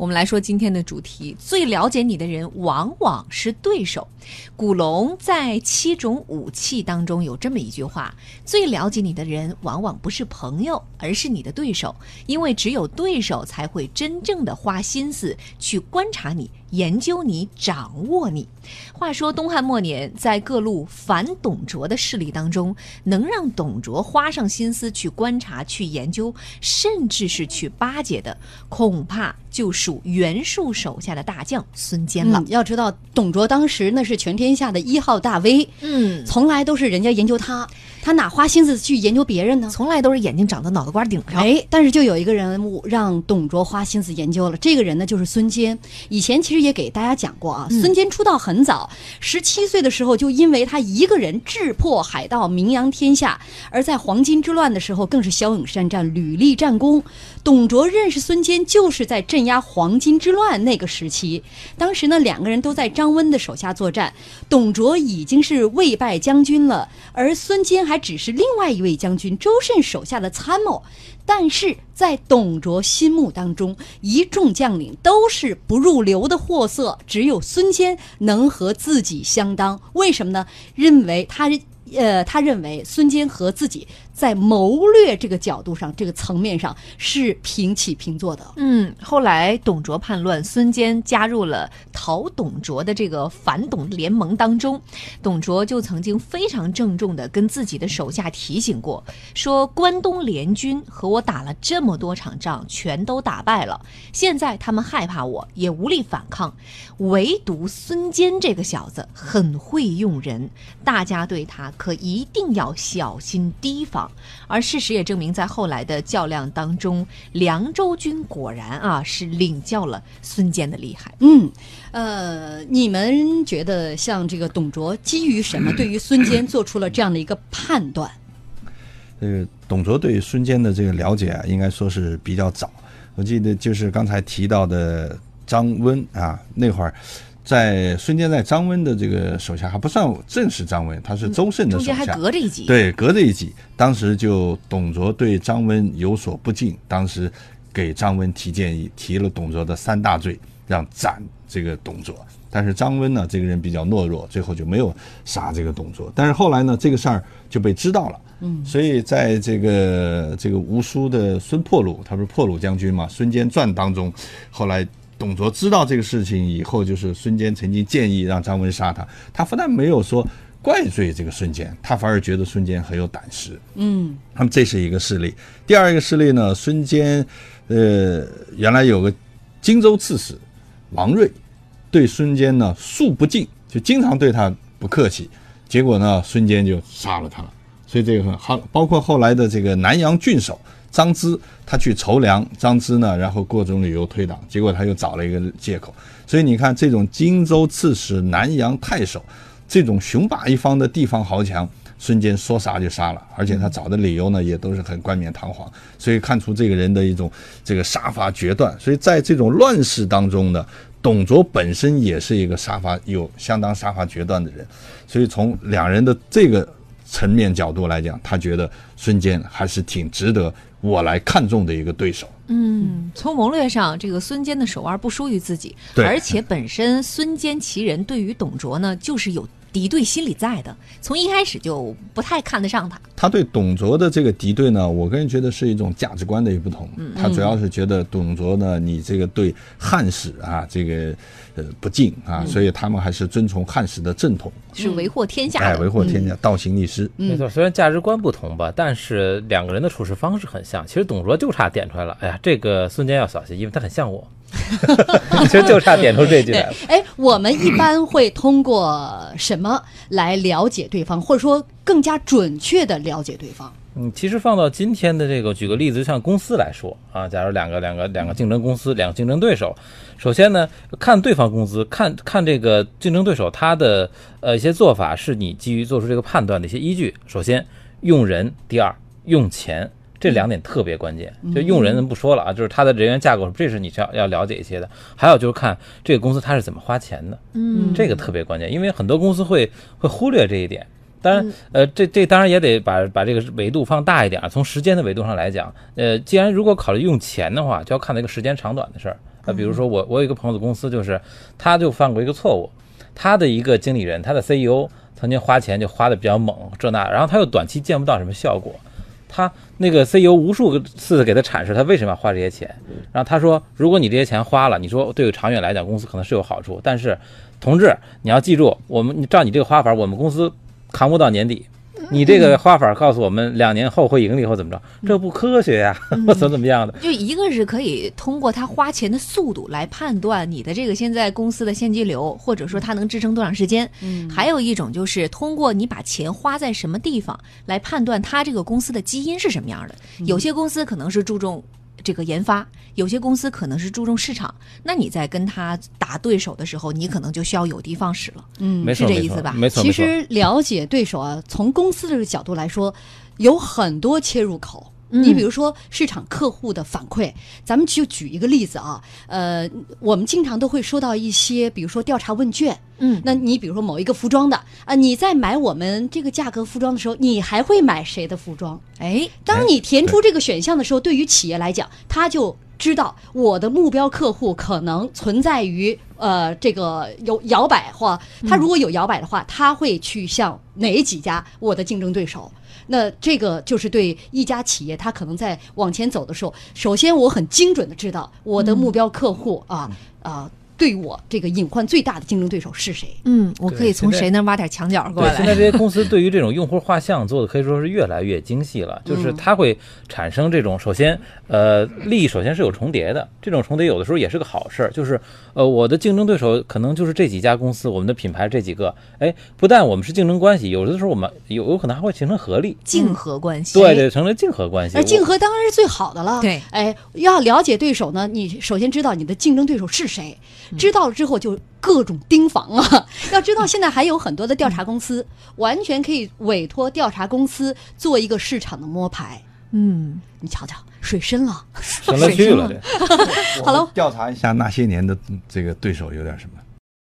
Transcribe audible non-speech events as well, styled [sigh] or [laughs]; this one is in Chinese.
我们来说今天的主题：最了解你的人往往是对手。古龙在《七种武器》当中有这么一句话：最了解你的人往往不是朋友，而是你的对手，因为只有对手才会真正的花心思去观察你。研究你，掌握你。话说东汉末年，在各路反董卓的势力当中，能让董卓花上心思去观察、去研究，甚至是去巴结的，恐怕就属袁术手下的大将孙坚了。要知道，董卓当时那是全天下的一号大 V，嗯，从来都是人家研究他，他哪花心思去研究别人呢？从来都是眼睛长到脑袋瓜顶上。哎，但是就有一个人物让董卓花心思研究了，这个人呢就是孙坚。以前其实也给大家讲过啊，孙坚出道很早，十七岁的时候就因为他一个人智破海盗，名扬天下；而在黄巾之乱的时候，更是骁勇善战，屡立战功。董卓认识孙坚，就是在镇压黄巾之乱那个时期。当时呢，两个人都在张温的手下作战，董卓已经是魏败将军了，而孙坚还只是另外一位将军周慎手下的参谋。但是在董卓心目当中，一众将领都是不入流的货色，只有孙坚能和自己相当。为什么呢？认为他，呃，他认为孙坚和自己。在谋略这个角度上，这个层面上是平起平坐的。嗯，后来董卓叛乱，孙坚加入了讨董卓的这个反董联盟当中。董卓就曾经非常郑重地跟自己的手下提醒过，说关东联军和我打了这么多场仗，全都打败了，现在他们害怕我，也无力反抗，唯独孙坚这个小子很会用人，大家对他可一定要小心提防。而事实也证明，在后来的较量当中，凉州军果然啊是领教了孙坚的厉害。嗯，呃，你们觉得像这个董卓基于什么对于孙坚做出了这样的一个判断？呃，董卓对孙坚的这个了解啊，应该说是比较早。我记得就是刚才提到的张温啊，那会儿。在孙坚在张温的这个手下还不算正式张温，他是周慎的手下，中间还隔着一级。对，隔着一级。当时就董卓对张温有所不敬，当时给张温提建议，提了董卓的三大罪，让斩这个董卓。但是张温呢，这个人比较懦弱，最后就没有杀这个董卓。但是后来呢，这个事儿就被知道了。嗯，所以在这个这个吴书的孙破虏，他不是破虏将军嘛，《孙坚传》当中，后来。董卓知道这个事情以后，就是孙坚曾经建议让张温杀他，他不但没有说怪罪这个孙坚，他反而觉得孙坚很有胆识。嗯，那么这是一个事例。第二一个事例呢，孙坚，呃，原来有个荆州刺史王睿，对孙坚呢素不敬，就经常对他不客气，结果呢，孙坚就杀了他了。所以这个很好，包括后来的这个南阳郡守。张芝他去筹粮，张芝呢，然后各种理由推挡，结果他又找了一个借口。所以你看，这种荆州刺史、南阳太守，这种雄霸一方的地方豪强，孙坚说杀就杀了，而且他找的理由呢，也都是很冠冕堂皇。所以看出这个人的一种这个杀伐决断。所以在这种乱世当中呢，董卓本身也是一个杀伐有相当杀伐决断的人。所以从两人的这个层面角度来讲，他觉得孙坚还是挺值得。我来看中的一个对手，嗯，从谋略上，这个孙坚的手腕不输于自己，而且本身孙坚其人对于董卓呢，就是有。敌对心理在的，从一开始就不太看得上他。他对董卓的这个敌对呢，我个人觉得是一种价值观的一不同。他主要是觉得董卓呢，你这个对汉室啊，这个呃不敬啊，所以他们还是遵从汉室的正统，是为祸天下。哎，为祸天下，倒行逆施。没错，虽然价值观不同吧，但是两个人的处事方式很像。其实董卓就差点出来了，哎呀，这个孙坚要小心，因为他很像我。其实就差点出这句来了。[laughs] 哎，我们一般会通过什么来了解对方，或者说更加准确的了解对方？嗯，其实放到今天的这个，举个例子，就像公司来说啊，假如两个两个两个竞争公司，两个竞争对手，首先呢，看对方公司，看看这个竞争对手他的呃一些做法，是你基于做出这个判断的一些依据。首先用人，第二用钱。这两点特别关键，就用人不说了啊，就是他的人员架构，这是你要要了解一些的。还有就是看这个公司他是怎么花钱的，嗯，这个特别关键，因为很多公司会会忽略这一点。当然，呃，这这当然也得把把这个维度放大一点。从时间的维度上来讲，呃，既然如果考虑用钱的话，就要看那个时间长短的事儿。呃，比如说我我有一个朋友的公司，就是他就犯过一个错误，他的一个经理人，他的 CEO 曾经花钱就花的比较猛，这那，然后他又短期见不到什么效果，他那个 CEO 无数次的给他阐释他为什么要花这些钱，然后他说，如果你这些钱花了，你说对于长远来讲公司可能是有好处，但是同志你要记住，我们你照你这个花法，我们公司扛不到年底。[laughs] 你这个花法告诉我们两年后会盈利或怎么着，这不科学呀，或 [laughs] 怎么怎么样的。就一个是可以通过他花钱的速度来判断你的这个现在公司的现金流，或者说它能支撑多长时间。嗯还有一种就是通过你把钱花在什么地方来判断他这个公司的基因是什么样的。有些公司可能是注重。这个研发，有些公司可能是注重市场，那你在跟他打对手的时候，你可能就需要有的放矢了。嗯是这意思吧其没错没错。实了解对手啊，从公司这个角度来说，有很多切入口。嗯。你比如说市场客户的反馈，咱们就举一个例子啊，呃，我们经常都会收到一些，比如说调查问卷，嗯，那你比如说某一个服装的啊、你在买我们这个价格服装的时候，你还会买谁的服装？哎，当你填出这个选项的时候，对于企业来讲，他就知道我的目标客户可能存在于呃这个有摇摆或他如果有摇摆的话，他会去向哪几家我的竞争对手。那这个就是对一家企业，他可能在往前走的时候，首先我很精准的知道我的目标客户啊啊、对我这个隐患最大的竞争对手是谁。嗯，我可以从谁那挖点墙角过对，现在。这些公司对于这种用户画像做的可以说是越来越精细了，就是它会产生这种首先呃利益首先是有重叠的，这种重叠有的时候也是个好事儿，就是呃我的竞争对手可能就是这几家公司，我们的品牌这几个，哎，不但我们是竞争关系，有的时候我们有有可能还会形成合力，竞合关系，对对，成了竞合关系。那竞合当然是最好的了。对哎，要了解对手呢，你首先知道你的竞争对手是谁，嗯知道了之后就各种盯防啊。[laughs] 要知道现在还有很多的调查公司，完全可以委托调查公司做一个市场的摸排。嗯，你瞧瞧，水深了。深了去了，这 [laughs] 好了调查一下那些年的这个对手有点什么？